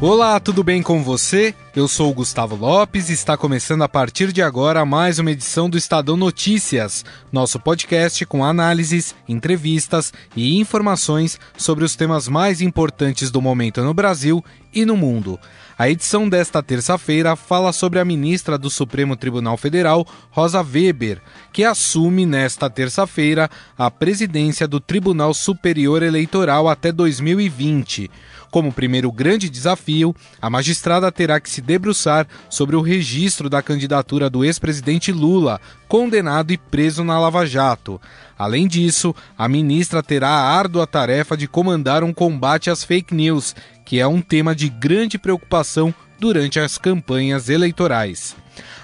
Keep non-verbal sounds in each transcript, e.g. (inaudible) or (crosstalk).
Olá, tudo bem com você? Eu sou o Gustavo Lopes e está começando a partir de agora mais uma edição do Estadão Notícias, nosso podcast com análises, entrevistas e informações sobre os temas mais importantes do momento no Brasil e no mundo. A edição desta terça-feira fala sobre a ministra do Supremo Tribunal Federal, Rosa Weber, que assume nesta terça-feira a presidência do Tribunal Superior Eleitoral até 2020. Como primeiro grande desafio, a magistrada terá que se debruçar sobre o registro da candidatura do ex-presidente Lula, condenado e preso na Lava Jato. Além disso, a ministra terá a árdua tarefa de comandar um combate às fake news, que é um tema de grande preocupação durante as campanhas eleitorais.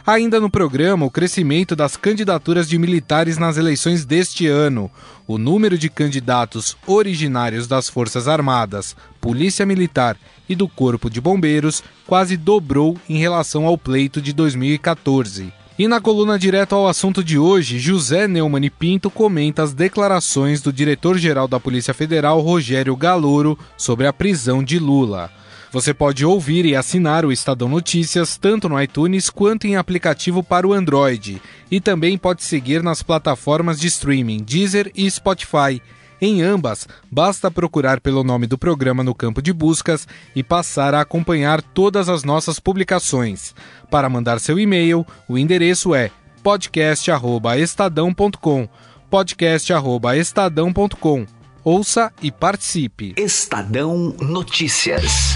Ainda no programa, o crescimento das candidaturas de militares nas eleições deste ano. O número de candidatos originários das Forças Armadas, Polícia Militar e do Corpo de Bombeiros quase dobrou em relação ao pleito de 2014. E na coluna direto ao assunto de hoje, José Neumann Pinto comenta as declarações do diretor-geral da Polícia Federal, Rogério Galouro, sobre a prisão de Lula. Você pode ouvir e assinar o Estadão Notícias tanto no iTunes quanto em aplicativo para o Android. E também pode seguir nas plataformas de streaming Deezer e Spotify. Em ambas, basta procurar pelo nome do programa no campo de buscas e passar a acompanhar todas as nossas publicações. Para mandar seu e-mail, o endereço é podcast@estadão.com. podcast@estadão.com. Ouça e participe. Estadão Notícias.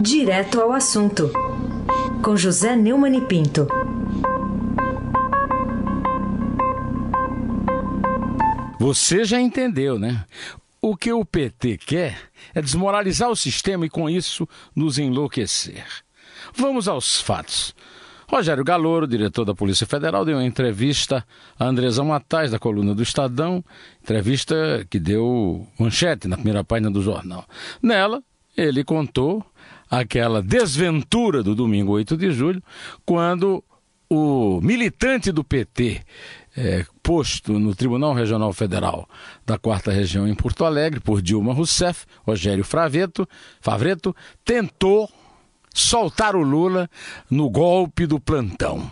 Direto ao assunto, com José Neumann e Pinto. Você já entendeu, né? O que o PT quer é desmoralizar o sistema e, com isso, nos enlouquecer. Vamos aos fatos. Rogério Galouro, diretor da Polícia Federal, deu uma entrevista a Andresa Matais, da coluna do Estadão, entrevista que deu manchete na primeira página do jornal. Nela, ele contou aquela desventura do domingo 8 de julho, quando o militante do PT, é, posto no Tribunal Regional Federal da Quarta Região em Porto Alegre por Dilma Rousseff, Rogério Fraveto, Favreto, tentou soltar o Lula no golpe do plantão.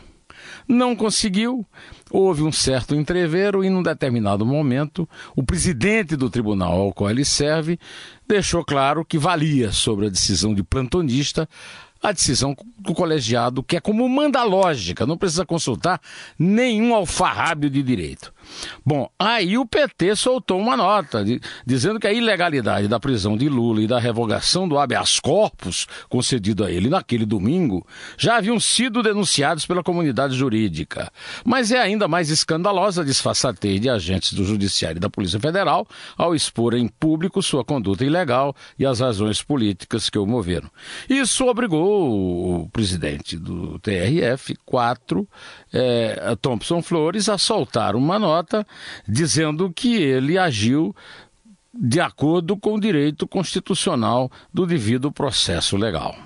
Não conseguiu, houve um certo entrevero e, num determinado momento, o presidente do tribunal ao qual ele serve deixou claro que valia sobre a decisão de plantonista a decisão do colegiado, que é como manda lógica, não precisa consultar nenhum alfarrábio de direito. Bom, aí o PT soltou uma nota de, dizendo que a ilegalidade da prisão de Lula e da revogação do habeas corpus concedido a ele naquele domingo já haviam sido denunciados pela comunidade jurídica. Mas é ainda mais escandalosa a disfarçatez de agentes do Judiciário e da Polícia Federal ao expor em público sua conduta ilegal e as razões políticas que o moveram. Isso obrigou o presidente do TRF, 4, é, Thompson Flores, a soltar uma nota dizendo que ele agiu de acordo com o direito constitucional do devido processo legal.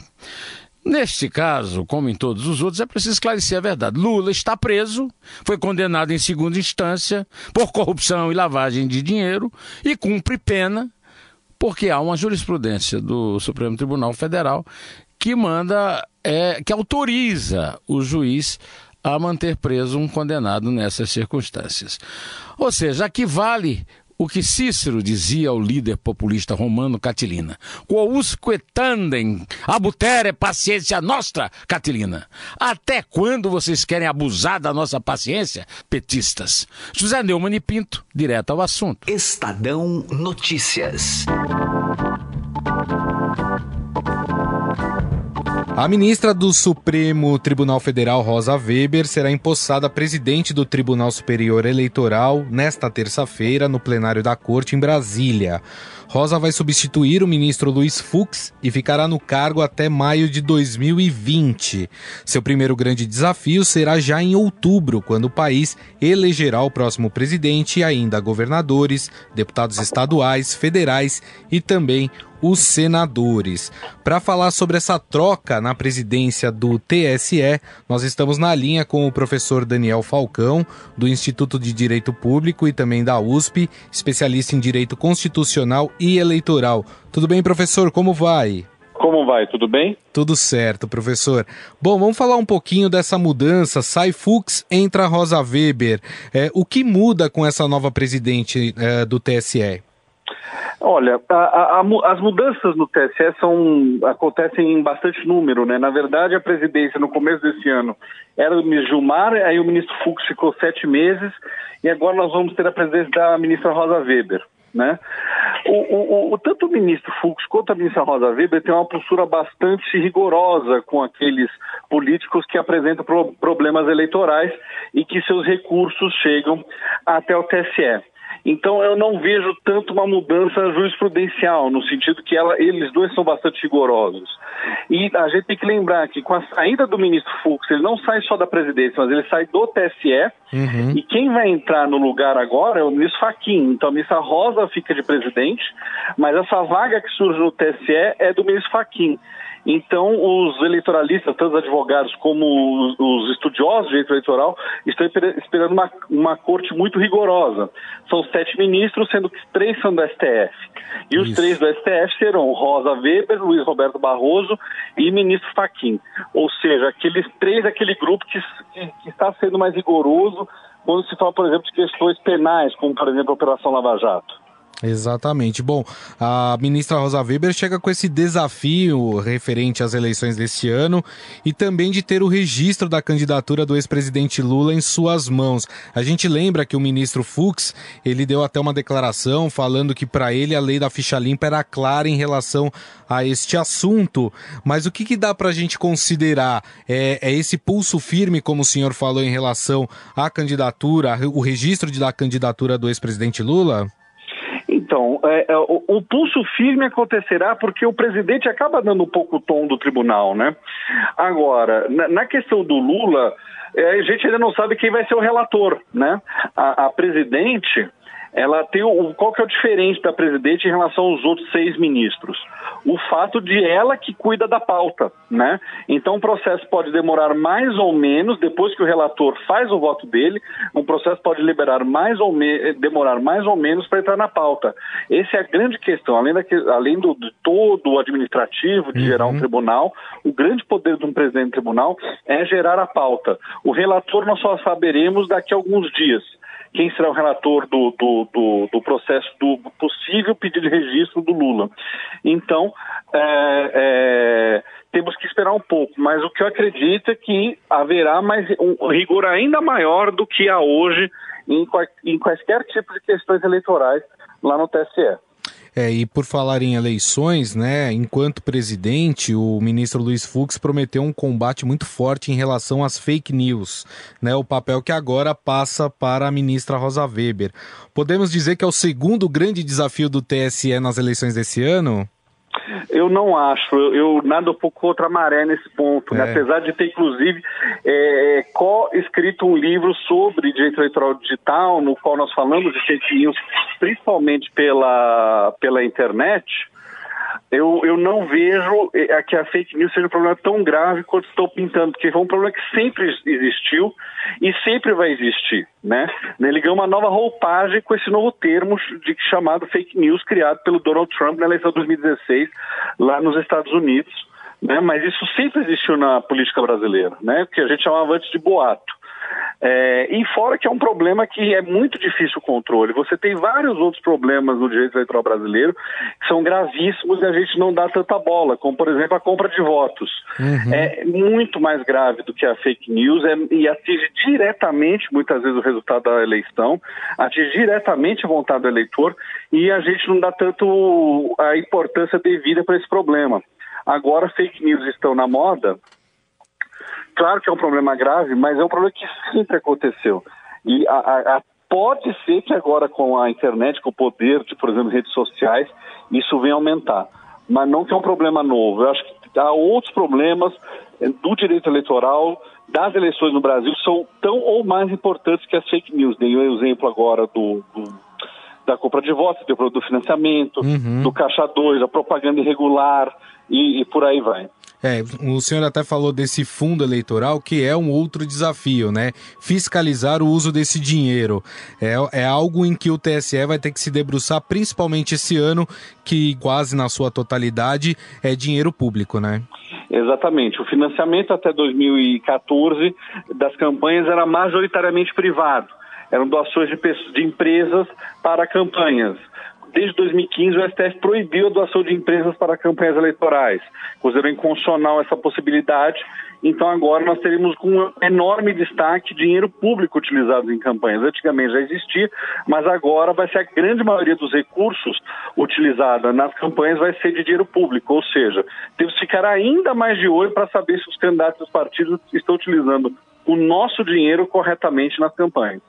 Neste caso, como em todos os outros, é preciso esclarecer a verdade. Lula está preso, foi condenado em segunda instância por corrupção e lavagem de dinheiro e cumpre pena, porque há uma jurisprudência do Supremo Tribunal Federal que manda, é, que autoriza o juiz a manter preso um condenado nessas circunstâncias. Ou seja, aqui vale o que Cícero dizia ao líder populista romano Catilina: Quousque tandem abutere paciência nostra, Catilina. Até quando vocês querem abusar da nossa paciência, petistas? José Neumann e Pinto, direto ao assunto. Estadão Notícias. A ministra do Supremo Tribunal Federal, Rosa Weber, será empossada presidente do Tribunal Superior Eleitoral nesta terça-feira no plenário da Corte em Brasília. Rosa vai substituir o ministro Luiz Fux e ficará no cargo até maio de 2020. Seu primeiro grande desafio será já em outubro, quando o país elegerá o próximo presidente e ainda governadores, deputados estaduais, federais e também os senadores. Para falar sobre essa troca na presidência do TSE, nós estamos na linha com o professor Daniel Falcão, do Instituto de Direito Público e também da USP, especialista em Direito Constitucional e Eleitoral. Tudo bem, professor? Como vai? Como vai? Tudo bem? Tudo certo, professor. Bom, vamos falar um pouquinho dessa mudança. Sai Fux, entra Rosa Weber. É, o que muda com essa nova presidente é, do TSE? Olha, a, a, as mudanças no TSE são, acontecem em bastante número, né? Na verdade, a presidência no começo desse ano era do ministro Gilmar, aí o ministro Fux ficou sete meses, e agora nós vamos ter a presidência da ministra Rosa Weber. Né? O, o, o, tanto o ministro Fux quanto a ministra Rosa Weber têm uma postura bastante rigorosa com aqueles políticos que apresentam pro, problemas eleitorais e que seus recursos chegam até o TSE. Então eu não vejo tanto uma mudança jurisprudencial, no sentido que ela, eles dois são bastante rigorosos. E a gente tem que lembrar que com a saída do ministro Fux, ele não sai só da presidência, mas ele sai do TSE, uhum. e quem vai entrar no lugar agora é o ministro Faquim. Então a ministra Rosa fica de presidente, mas essa vaga que surge no TSE é do ministro Faquim. Então, os eleitoralistas, tanto os advogados como os, estudiosos de direito eleitoral, estão esperando uma, uma corte muito rigorosa. São sete ministros, sendo que três são do STF. E os Isso. três do STF serão Rosa Weber, Luiz Roberto Barroso e ministro Faquim. Ou seja, aqueles três, aquele grupo que, que está sendo mais rigoroso quando se fala, por exemplo, de questões penais, como, por exemplo, a Operação Lava Jato. Exatamente. Bom, a ministra Rosa Weber chega com esse desafio referente às eleições deste ano e também de ter o registro da candidatura do ex-presidente Lula em suas mãos. A gente lembra que o ministro Fux, ele deu até uma declaração falando que para ele a lei da ficha limpa era clara em relação a este assunto. Mas o que, que dá para a gente considerar? É, é esse pulso firme, como o senhor falou, em relação à candidatura, o registro da candidatura do ex-presidente Lula? É, é, o, o, pulso firme acontecerá porque o presidente acaba dando um pouco o tom do tribunal, né? Agora, na, na questão do Lula, é, a gente ainda não sabe quem vai ser o relator, né? a, a presidente ela tem o, qual que é o diferente da presidente em relação aos outros seis ministros? O fato de ela que cuida da pauta, né? Então o processo pode demorar mais ou menos, depois que o relator faz o voto dele, um processo pode liberar mais ou me, demorar mais ou menos para entrar na pauta. Essa é a grande questão, além, da, além do, de todo o administrativo de uhum. gerar um tribunal, o grande poder de um presidente do tribunal é gerar a pauta. O relator nós só saberemos daqui a alguns dias quem será o relator do, do, do, do processo do possível pedido de registro do Lula. Então, é, é, temos que esperar um pouco, mas o que eu acredito é que haverá mais um rigor ainda maior do que há hoje em, em quaisquer tipo de questões eleitorais lá no TSE. É, e por falar em eleições, né, enquanto presidente, o ministro Luiz Fux prometeu um combate muito forte em relação às fake news, né, o papel que agora passa para a ministra Rosa Weber. Podemos dizer que é o segundo grande desafio do TSE nas eleições desse ano? Eu não acho, eu, eu nado um pouco contra a maré nesse ponto, né? é. né? apesar de ter inclusive é, co-escrito um livro sobre direito eleitoral digital, no qual nós falamos de fake news, principalmente pela, pela internet, eu, eu não vejo é, que a fake news seja um problema tão grave quanto estou pintando, porque foi um problema que sempre existiu e sempre vai existir, né? Ele ganhou uma nova roupagem com esse novo termo de, chamado fake news criado pelo Donald Trump na eleição de 2016 lá nos Estados Unidos, né? Mas isso sempre existiu na política brasileira, né? Que a gente chamava antes de boato. É, e fora que é um problema que é muito difícil o controle. Você tem vários outros problemas no direito eleitoral brasileiro que são gravíssimos e a gente não dá tanta bola, como por exemplo a compra de votos. Uhum. É muito mais grave do que a fake news é, e atinge diretamente, muitas vezes, o resultado da eleição, atinge diretamente a vontade do eleitor e a gente não dá tanto a importância devida para esse problema. Agora, fake news estão na moda. Claro que é um problema grave, mas é um problema que sempre aconteceu. E a, a, a, pode ser que agora, com a internet, com o poder de, por exemplo, redes sociais, isso venha aumentar. Mas não que é um problema novo. Eu acho que há outros problemas eh, do direito eleitoral, das eleições no Brasil, são tão ou mais importantes que as fake news. Dei um exemplo agora do, do da compra de votos, do financiamento, uhum. do caixa 2, a propaganda irregular e, e por aí vai. É, o senhor até falou desse fundo eleitoral, que é um outro desafio, né? Fiscalizar o uso desse dinheiro. É, é algo em que o TSE vai ter que se debruçar, principalmente esse ano, que quase na sua totalidade é dinheiro público, né? Exatamente. O financiamento até 2014 das campanhas era majoritariamente privado. Eram doações de, de empresas para campanhas desde 2015 o STF proibiu a doação de empresas para campanhas eleitorais. Considerou inconstitucional essa possibilidade. Então agora nós teremos com um enorme destaque dinheiro público utilizado em campanhas. Antigamente já existia, mas agora vai ser a grande maioria dos recursos utilizados nas campanhas vai ser de dinheiro público, ou seja, temos que ficar ainda mais de olho para saber se os candidatos dos partidos estão utilizando o nosso dinheiro corretamente nas campanhas.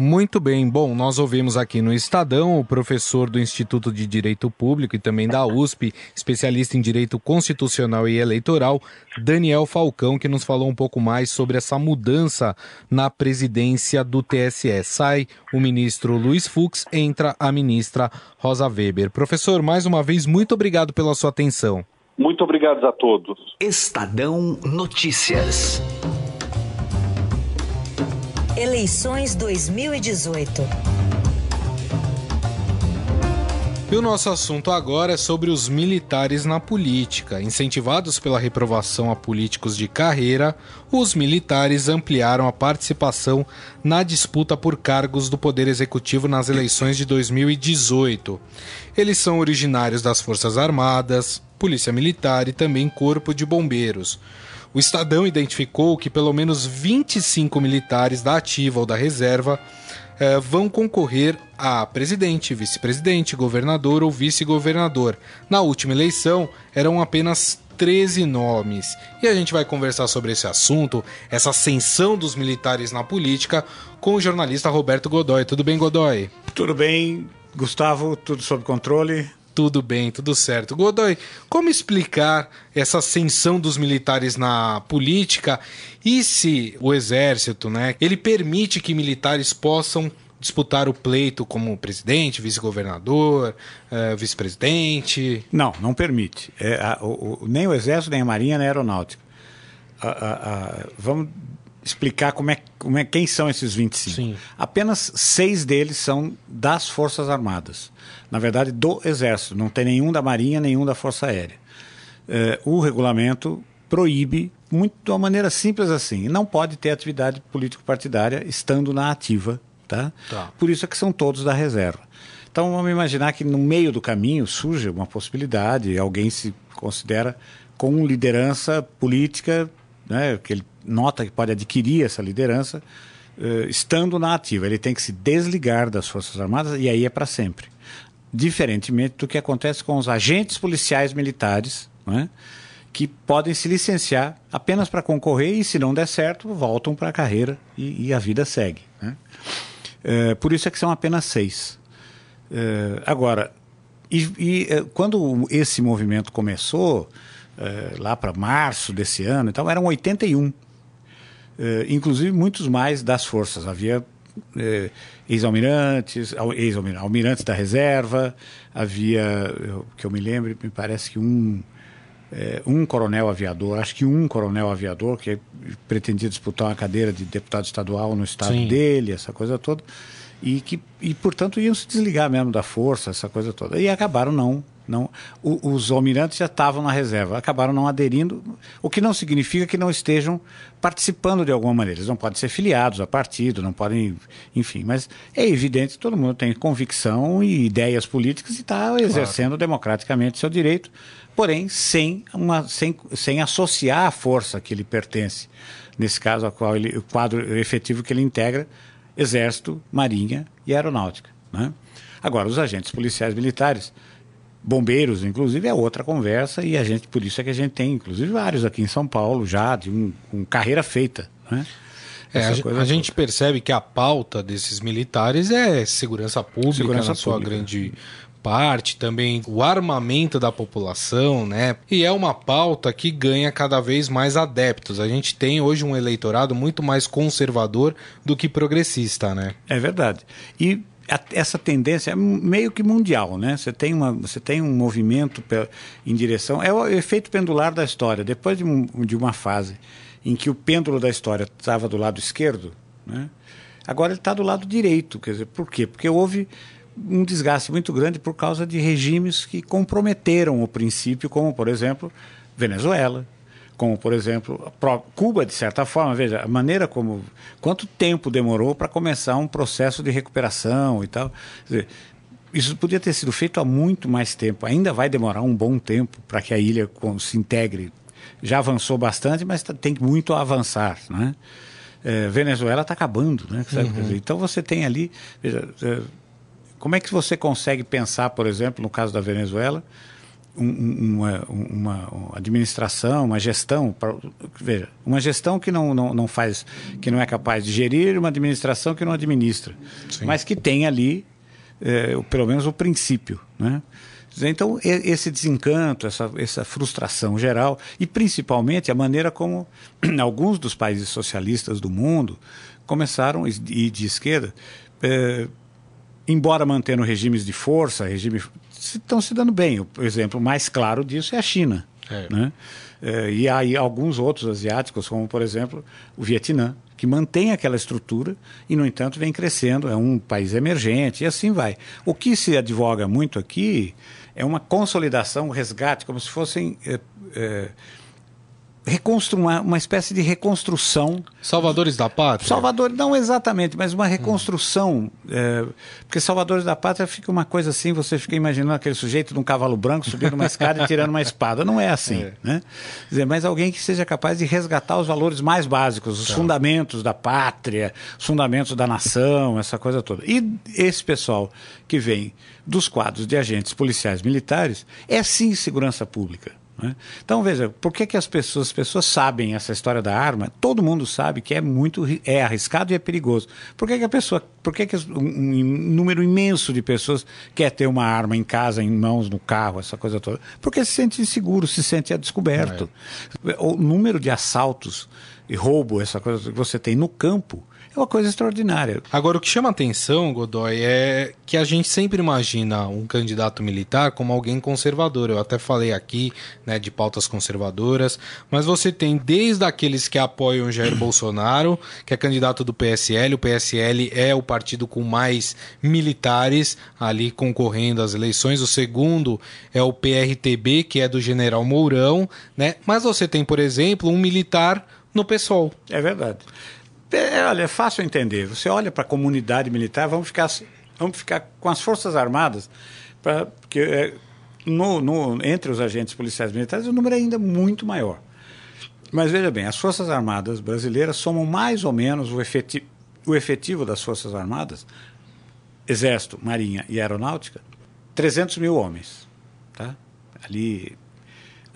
Muito bem. Bom, nós ouvimos aqui no Estadão o professor do Instituto de Direito Público e também da USP, especialista em Direito Constitucional e Eleitoral, Daniel Falcão, que nos falou um pouco mais sobre essa mudança na presidência do TSE. Sai o ministro Luiz Fux, entra a ministra Rosa Weber. Professor, mais uma vez, muito obrigado pela sua atenção. Muito obrigado a todos. Estadão Notícias. Eleições 2018. E o nosso assunto agora é sobre os militares na política. Incentivados pela reprovação a políticos de carreira, os militares ampliaram a participação na disputa por cargos do Poder Executivo nas eleições de 2018. Eles são originários das Forças Armadas, Polícia Militar e também Corpo de Bombeiros. O Estadão identificou que pelo menos 25 militares da ativa ou da reserva eh, vão concorrer a presidente, vice-presidente, governador ou vice-governador. Na última eleição, eram apenas 13 nomes. E a gente vai conversar sobre esse assunto, essa ascensão dos militares na política, com o jornalista Roberto Godoy. Tudo bem, Godoy? Tudo bem, Gustavo, tudo sob controle. Tudo bem, tudo certo. Godoy, como explicar essa ascensão dos militares na política e se o exército, né, ele permite que militares possam disputar o pleito como presidente, vice-governador, uh, vice-presidente? Não, não permite. É, a, o, o, nem o exército, nem a marinha, nem a aeronáutica. A, a, vamos explicar como é, como é quem são esses 25. Sim. Apenas seis deles são das Forças Armadas na verdade, do Exército. Não tem nenhum da Marinha, nenhum da Força Aérea. É, o regulamento proíbe, muito de uma maneira simples assim, não pode ter atividade político-partidária estando na ativa. Tá? tá? Por isso é que são todos da reserva. Então vamos imaginar que no meio do caminho surge uma possibilidade, alguém se considera com liderança política, né, que ele nota que pode adquirir essa liderança, uh, estando na ativa. Ele tem que se desligar das Forças Armadas e aí é para sempre diferentemente do que acontece com os agentes policiais militares, né, que podem se licenciar apenas para concorrer e, se não der certo, voltam para a carreira e, e, a vida segue. Né? É, por isso é que são apenas seis. É, agora, e, e, quando esse movimento começou, lá para março desse ano, então eram 81. É, inclusive muitos mais das forças. Havia é, ex-almirantes, ex-almirantes da reserva, havia, eu, que eu me lembro, me parece que um, é, um coronel aviador, acho que um coronel aviador que pretendia disputar uma cadeira de deputado estadual no estado Sim. dele, essa coisa toda, e que, e portanto iam se desligar mesmo da força, essa coisa toda, e acabaram não não, o, os almirantes já estavam na reserva, acabaram não aderindo, o que não significa que não estejam participando de alguma maneira. Eles não podem ser filiados a partido, não podem, enfim. Mas é evidente que todo mundo tem convicção e ideias políticas e está exercendo claro. democraticamente seu direito, porém sem, uma, sem, sem associar a força que lhe pertence. Nesse caso, a qual ele, o quadro efetivo que ele integra, Exército, Marinha e Aeronáutica. Né? Agora, os agentes policiais militares bombeiros, inclusive, é outra conversa e a gente, por isso é que a gente tem, inclusive, vários aqui em São Paulo já, de um, com carreira feita, né? É, a, a gente percebe que a pauta desses militares é segurança pública segurança na sua pública. grande parte, também o armamento da população, né? E é uma pauta que ganha cada vez mais adeptos. A gente tem hoje um eleitorado muito mais conservador do que progressista, né? É verdade. E essa tendência é meio que mundial, né? Você tem, uma, você tem um movimento em direção. É o efeito pendular da história. Depois de, um, de uma fase em que o pêndulo da história estava do lado esquerdo, né? agora ele está do lado direito. Quer dizer, por quê? Porque houve um desgaste muito grande por causa de regimes que comprometeram o princípio, como, por exemplo, Venezuela, como, por exemplo, Cuba, de certa forma. Veja, a maneira como. Quanto tempo demorou para começar um processo de recuperação e tal. Dizer, isso podia ter sido feito há muito mais tempo. Ainda vai demorar um bom tempo para que a ilha se integre. Já avançou bastante, mas tá, tem muito a avançar. Né? É, Venezuela está acabando. Né? Uhum. Então você tem ali. Veja, é, como é que você consegue pensar, por exemplo, no caso da Venezuela, uma, uma, uma, administração, uma gestão, veja, uma gestão que não, não, não faz, que não é capaz de gerir, uma administração que não administra, Sim. mas que tem ali, é, pelo menos o princípio, né? Então, esse desencanto, essa, essa frustração geral, e principalmente a maneira como (clears throat) alguns dos países socialistas do mundo começaram, e de esquerda, é, embora mantendo regimes de força, regime, estão se dando bem. O exemplo mais claro disso é a China. É. Né? É, e aí alguns outros asiáticos, como por exemplo o Vietnã, que mantém aquela estrutura e, no entanto, vem crescendo, é um país emergente e assim vai. O que se advoga muito aqui é uma consolidação, um resgate, como se fossem é, é reconstruir uma, espécie de reconstrução. Salvadores da Pátria? Salvador, não exatamente, mas uma reconstrução. Hum. É, porque Salvadores da Pátria fica uma coisa assim, você fica imaginando aquele sujeito de um cavalo branco subindo uma escada e tirando uma espada. Não é assim. É. Né? Quer dizer, mas alguém que seja capaz de resgatar os valores mais básicos, os tá. fundamentos da pátria, os fundamentos da nação, essa coisa toda. E esse pessoal que vem dos quadros de agentes policiais militares é sim segurança pública. Né? Então veja, por que, que as pessoas, as pessoas sabem essa história da arma? Todo mundo sabe que é muito é arriscado e é perigoso. Por que, que a pessoa, por que, que um, número imenso de pessoas quer ter uma arma em casa, em mãos, no carro, essa coisa toda? Porque se sente inseguro, se sente a descoberto. É. O número de assaltos e roubo, essa coisa que você tem no campo, é uma coisa extraordinária. Agora, o que chama atenção, Godoy, é que a gente sempre imagina um candidato militar como alguém conservador. Eu até falei aqui né, de pautas conservadoras, mas você tem desde aqueles que apoiam Jair (clears throat) Bolsonaro, que é candidato do PSL, o PSL é o partido com mais militares ali concorrendo às eleições. O segundo é o PRTB, que é do general Mourão, né? Mas você tem, por exemplo, um militar no PSOL. É verdade. É, olha, é fácil entender. Você olha para a comunidade militar, vamos ficar, vamos ficar com as Forças Armadas, pra, porque é, no, no, entre os agentes policiais militares o número é ainda muito maior. Mas veja bem, as Forças Armadas brasileiras somam mais ou menos o efetivo, o efetivo das Forças Armadas, Exército, Marinha e Aeronáutica, 300 mil homens. Tá? Ali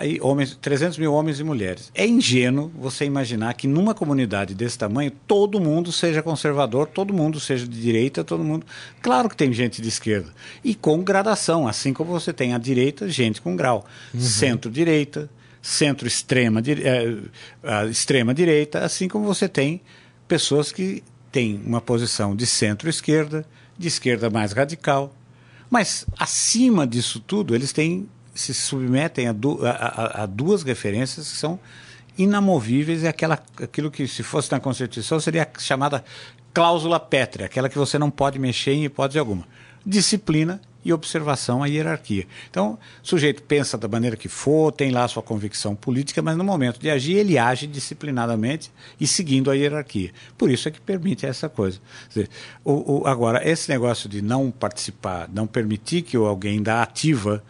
aí, homens, 300 mil homens e mulheres. É ingênuo você imaginar que numa comunidade desse tamanho todo mundo seja conservador, todo mundo seja de direita, todo mundo. Claro que tem gente de esquerda. E com gradação, assim como você tem à direita, gente com grau. Uhum. Centro-direita, centro-extrema é, extrema direita, assim como você tem pessoas que têm uma posição de centro-esquerda, de esquerda mais radical. Mas acima disso tudo, eles têm se submetem a, du, a, a, a duas referências que são inamovíveis, é aquela, aquilo que, se fosse na Constituição, seria chamada cláusula pétrea, aquela que você não pode mexer em hipótese alguma. Disciplina e observação à hierarquia. Então, o sujeito pensa da maneira que for, tem lá a sua convicção política, mas no momento de agir, ele age disciplinadamente e seguindo a hierarquia. Por isso é que permite essa coisa. Dizer, o, o, agora, esse negócio de não participar, não permitir que alguém da ativa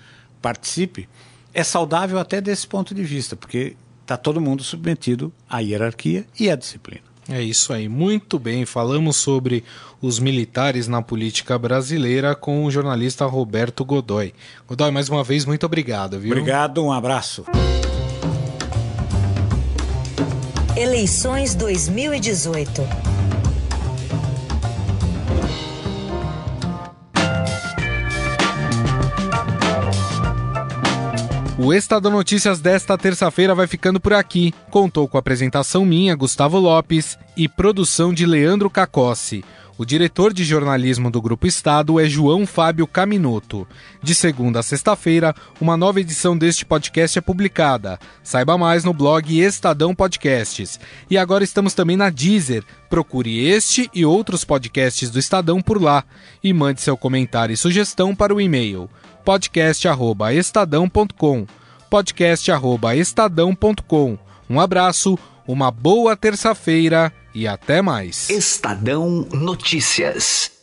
participe, é saudável até desse ponto de vista, porque está todo mundo submetido à hierarquia e à disciplina. É isso aí, muito bem. Falamos sobre os militares na política brasileira com o jornalista Roberto Godoy. Godoy, mais uma vez, muito obrigado, viu? Obrigado, um abraço. Eleições 2018. O Estadão Notícias desta terça-feira vai ficando por aqui. Contou com apresentação minha, Gustavo Lopes, e produção de Leandro Cacossi. O diretor de jornalismo do Grupo Estado é João Fábio Caminoto. De segunda a sexta-feira, uma nova edição deste podcast é publicada. Saiba mais no blog Estadão Podcasts. E agora estamos também na Deezer. Procure este e outros podcasts do Estadão por lá. E mande seu comentário e sugestão para o e-mail podcast@estadão.com. podcast@estadão.com. Um abraço, uma boa terça-feira e até mais. Estadão Notícias.